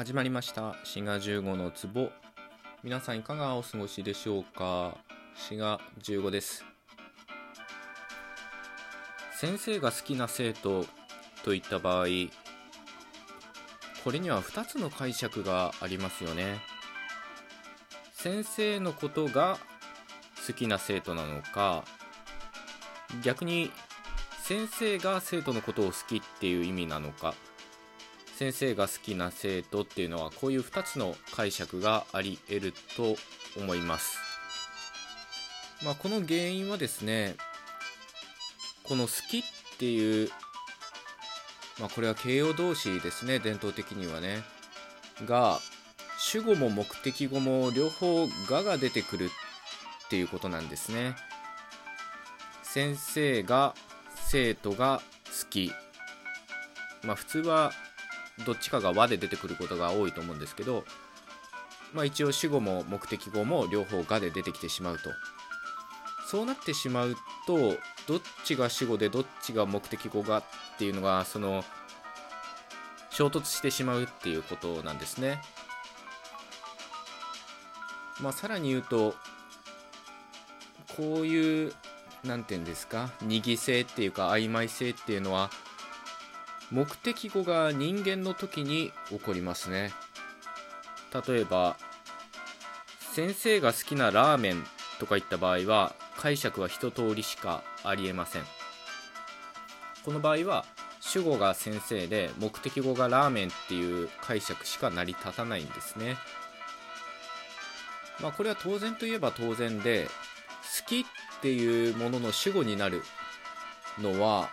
始まりました。滋賀15の壺。皆さんいかがお過ごしでしょうか？滋賀15です。先生が好きな生徒といった場合これには2つの解釈がありますよね。先生のことが好きな生徒なのか逆に先生が生徒のことを好きっていう意味なのか。先生が好きな生徒っていうのはこういう2つの解釈があり得ると思います、まあ、この原因はですねこの好きっていうまあ、これは形容動詞ですね伝統的にはねが主語も目的語も両方「が」が出てくるっていうことなんですね。先生が生徒が好き。まあ普通はどっちかが和で出てくることが多いと思うんですけど、まあ、一応主語も目的語も両方がで出てきてしまうとそうなってしまうとどっちが主語でどっちが目的語がっていうのがその衝突してしまうっていうことなんですね。まあ、さらに言うとこういう何て言うんですか二義性っていうか曖昧性っていうのは目的語が人間の時に起こりますね。例えば先生が好きなラーメンとか言った場合は解釈は一通りしかありえません。この場合は主語が先生で目的語がラーメンっていう解釈しか成り立たないんですね。まあこれは当然といえば当然で好きっていうものの主語になるのは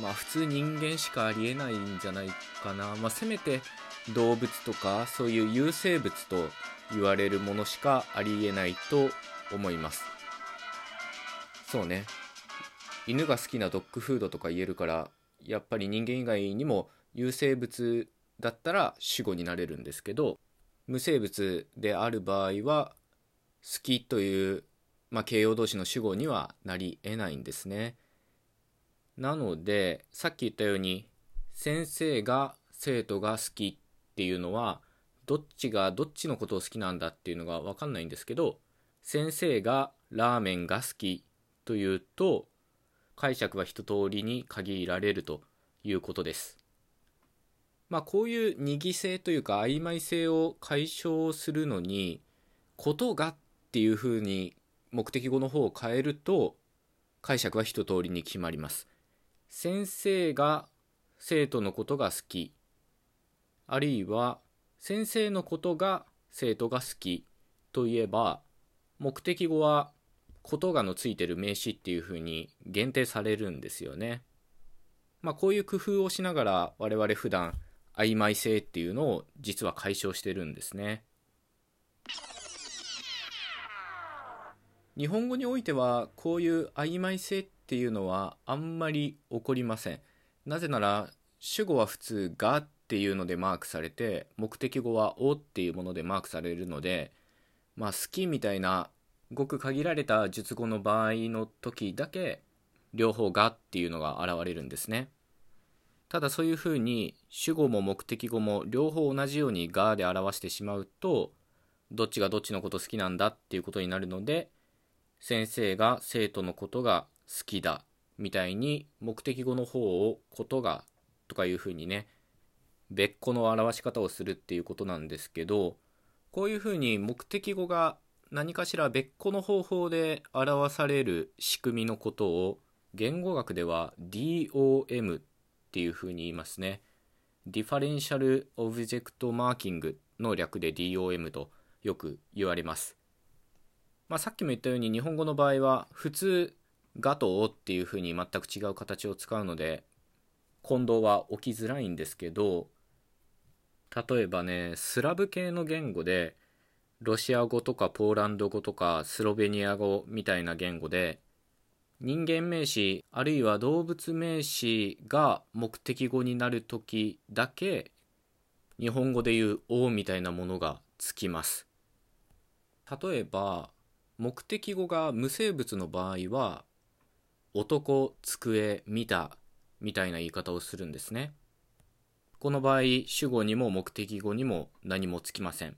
まあ普通人間しかありえないんじゃないかな。まあせめて動物とかそういう有生物と言われるものしかありえないと思います。そうね。犬が好きなドッグフードとか言えるからやっぱり人間以外にも有生物だったら主語になれるんですけど無生物である場合は好きという、まあ、形容動詞の主語にはなり得ないんですね。なのでさっき言ったように先生が生徒が好きっていうのはどっちがどっちのことを好きなんだっていうのが分かんないんですけど先生がラーメンが好きというと解釈は一通りに限られるということです。まあこういう二義性というか曖昧性を解消するのにことがっていうふうに目的語の方を変えると解釈は一通りに決まります。先生が生徒のことが好きあるいは先生のことが生徒が好きといえば目的語はことがのついてる名詞っていうふうに限定されるんですよね。まあこういう工夫をしながら我々普段曖昧性っていうのを実は解消してるんですね。日本語においてはこういう曖昧性っていうのはあんまり起こりません。なぜなら主語は普通「が」っていうのでマークされて目的語は「お」っていうものでマークされるのでまあ好きみたいなごく限られた述語の場合の時だけ両方「が」っていうのが現れるんですね。ただそういうふうに主語も目的語も両方同じように「が」で表してしまうとどっちがどっちのこと好きなんだっていうことになるので先生が生徒のことが好きだみたいに目的語の方をことがとかいうふうにね別個の表し方をするっていうことなんですけどこういうふうに目的語が何かしら別個の方法で表される仕組みのことを言語学では DOM っていうふうに言いますね。 differential object marking の略で DOM とよく言われます。まあ、さっきも言ったように日本語の場合は普通「が」と「を」っていうふうに全く違う形を使うので混同は起きづらいんですけど例えばねスラブ系の言語でロシア語とかポーランド語とかスロベニア語みたいな言語で人間名詞あるいは動物名詞が目的語になる時だけ日本語で言う「お」みたいなものがつきます。例えば目的語が無生物の場合は男机見たみたいな言い方をするんですね。この場合主語にも目的語にも何もつきません。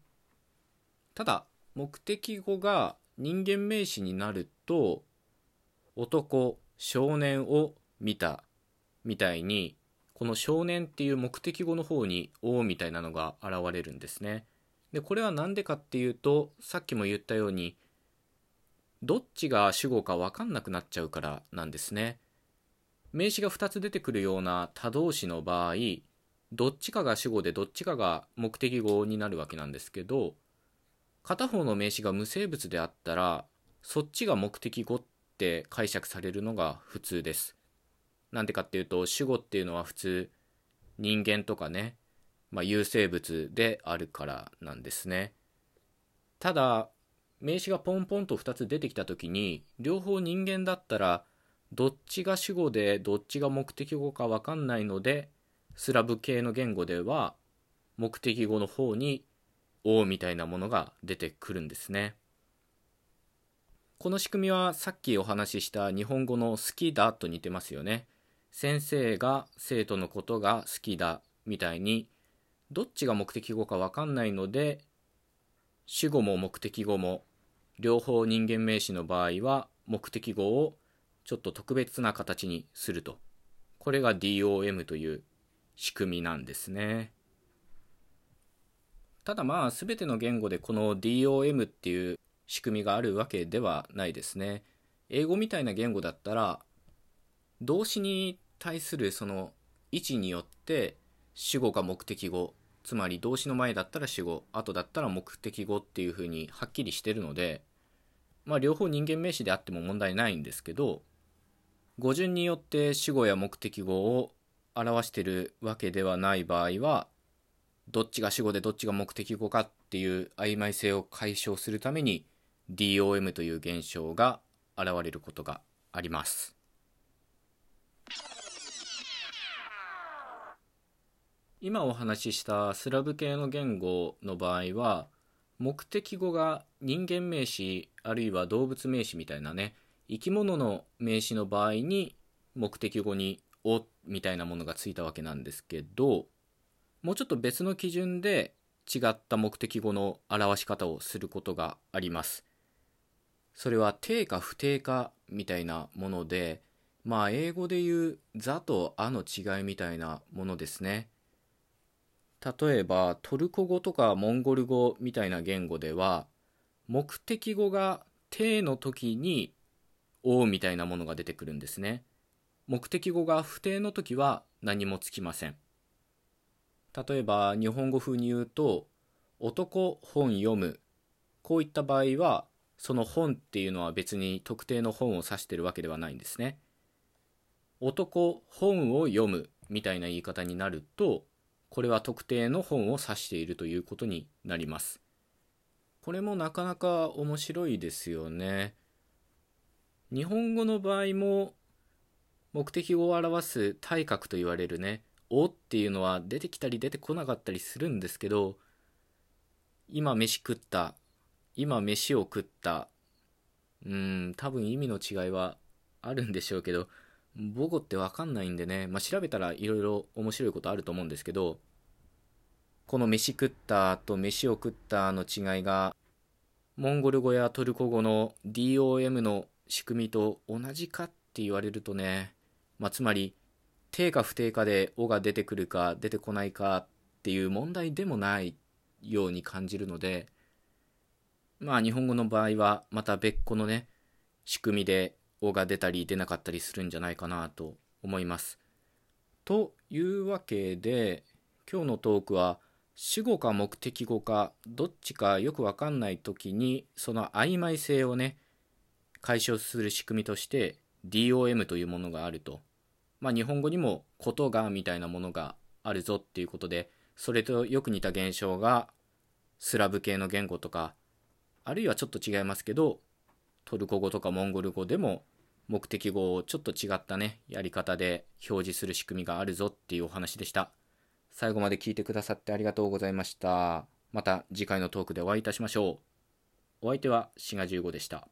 ただ目的語が人間名詞になると男少年を見たみたいにこの少年っていう目的語の方に「お」みたいなのが現れるんですね。でこれは何でかっていうとさっきも言ったようにどっちが主語か分かんなくなっちゃうからなんですね名詞が2つ出てくるような他動詞の場合どっちかが主語でどっちかが目的語になるわけなんですけど片方の名詞が無生物であったらそっちが目的語って解釈されるのが普通です。なんでかっていうと主語っていうのは普通人間とかね、まあ、有生物であるからなんですね。ただ名詞がポンポンと2つ出てきた時に両方人間だったらどっちが主語でどっちが目的語か分かんないのでスラブ系の言語では目的語の方に「お」みたいなものが出てくるんですね。この仕組みはさっきお話しした日本語の好きだと似てますよね。先生が生徒のことが好きだみたいにどっちが目的語か分かんないので主語も目的語も両方人間名詞の場合は目的語をちょっと特別な形にするとこれが DOM という仕組みなんですね。ただまあ全ての言語でこの DOM っていう仕組みがあるわけではないですね。英語みたいな言語だったら動詞に対するその位置によって主語か目的語つまり動詞の前だったら主語後だったら目的語っていうふうにはっきりしてるのでまあ両方人間名詞であっても問題ないんですけど語順によって主語や目的語を表してるわけではない場合はどっちが主語でどっちが目的語かっていう曖昧性を解消するために DOM という現象が現れることがあります。今お話ししたスラブ系の言語の場合は目的語が人間名詞あるいは動物名詞みたいなね生き物の名詞の場合に目的語に「お」みたいなものがついたわけなんですけどもうちょっと別の基準で違った目的語の表し方をすることがあります。それは定か不定かみたいなものでまあ英語で言う「座」と「あ」の違いみたいなものですね。例えばトルコ語とかモンゴル語みたいな言語では目的語が定の時に「お」みたいなものが出てくるんですね。目的語が不定の時は何もつきません。例えば日本語風に言うと男本読む。こういった場合はその本っていうのは別に特定の本を指してるわけではないんですね。男本を読むみたいな言い方になるとこれは特定の本を指しているということになります。これもなかなか面白いですよね。日本語の場合も目的を表す体格と言われるね「お」っていうのは出てきたり出てこなかったりするんですけど今飯食った今飯を食ったうん多分意味の違いはあるんでしょうけど母語って分かんないんでね、まあ、調べたらいろいろ面白いことあると思うんですけどこの飯食ったと飯を食ったの違いがモンゴル語やトルコ語の DOM の仕組みと同じかって言われるとねまあ、つまり定か不定かで「お」が出てくるか出てこないかっていう問題でもないように感じるのでまあ日本語の場合はまた別個のね仕組みで「お」が出たり出なかったりするんじゃないかなと思います。というわけで今日のトークは主語か目的語かどっちかよくわかんない時にその曖昧性をね解消する仕組みとして DOM というものがあるとまあ、日本語にも「ことが」みたいなものがあるぞっていうことでそれとよく似た現象がスラブ系の言語とかあるいはちょっと違いますけどトルコ語とかモンゴル語でも目的語をちょっと違ったねやり方で表示する仕組みがあるぞっていうお話でした。最後まで聞いてくださってありがとうございました。また次回のトークでお会いいたしましょう。お相手は志賀15でした。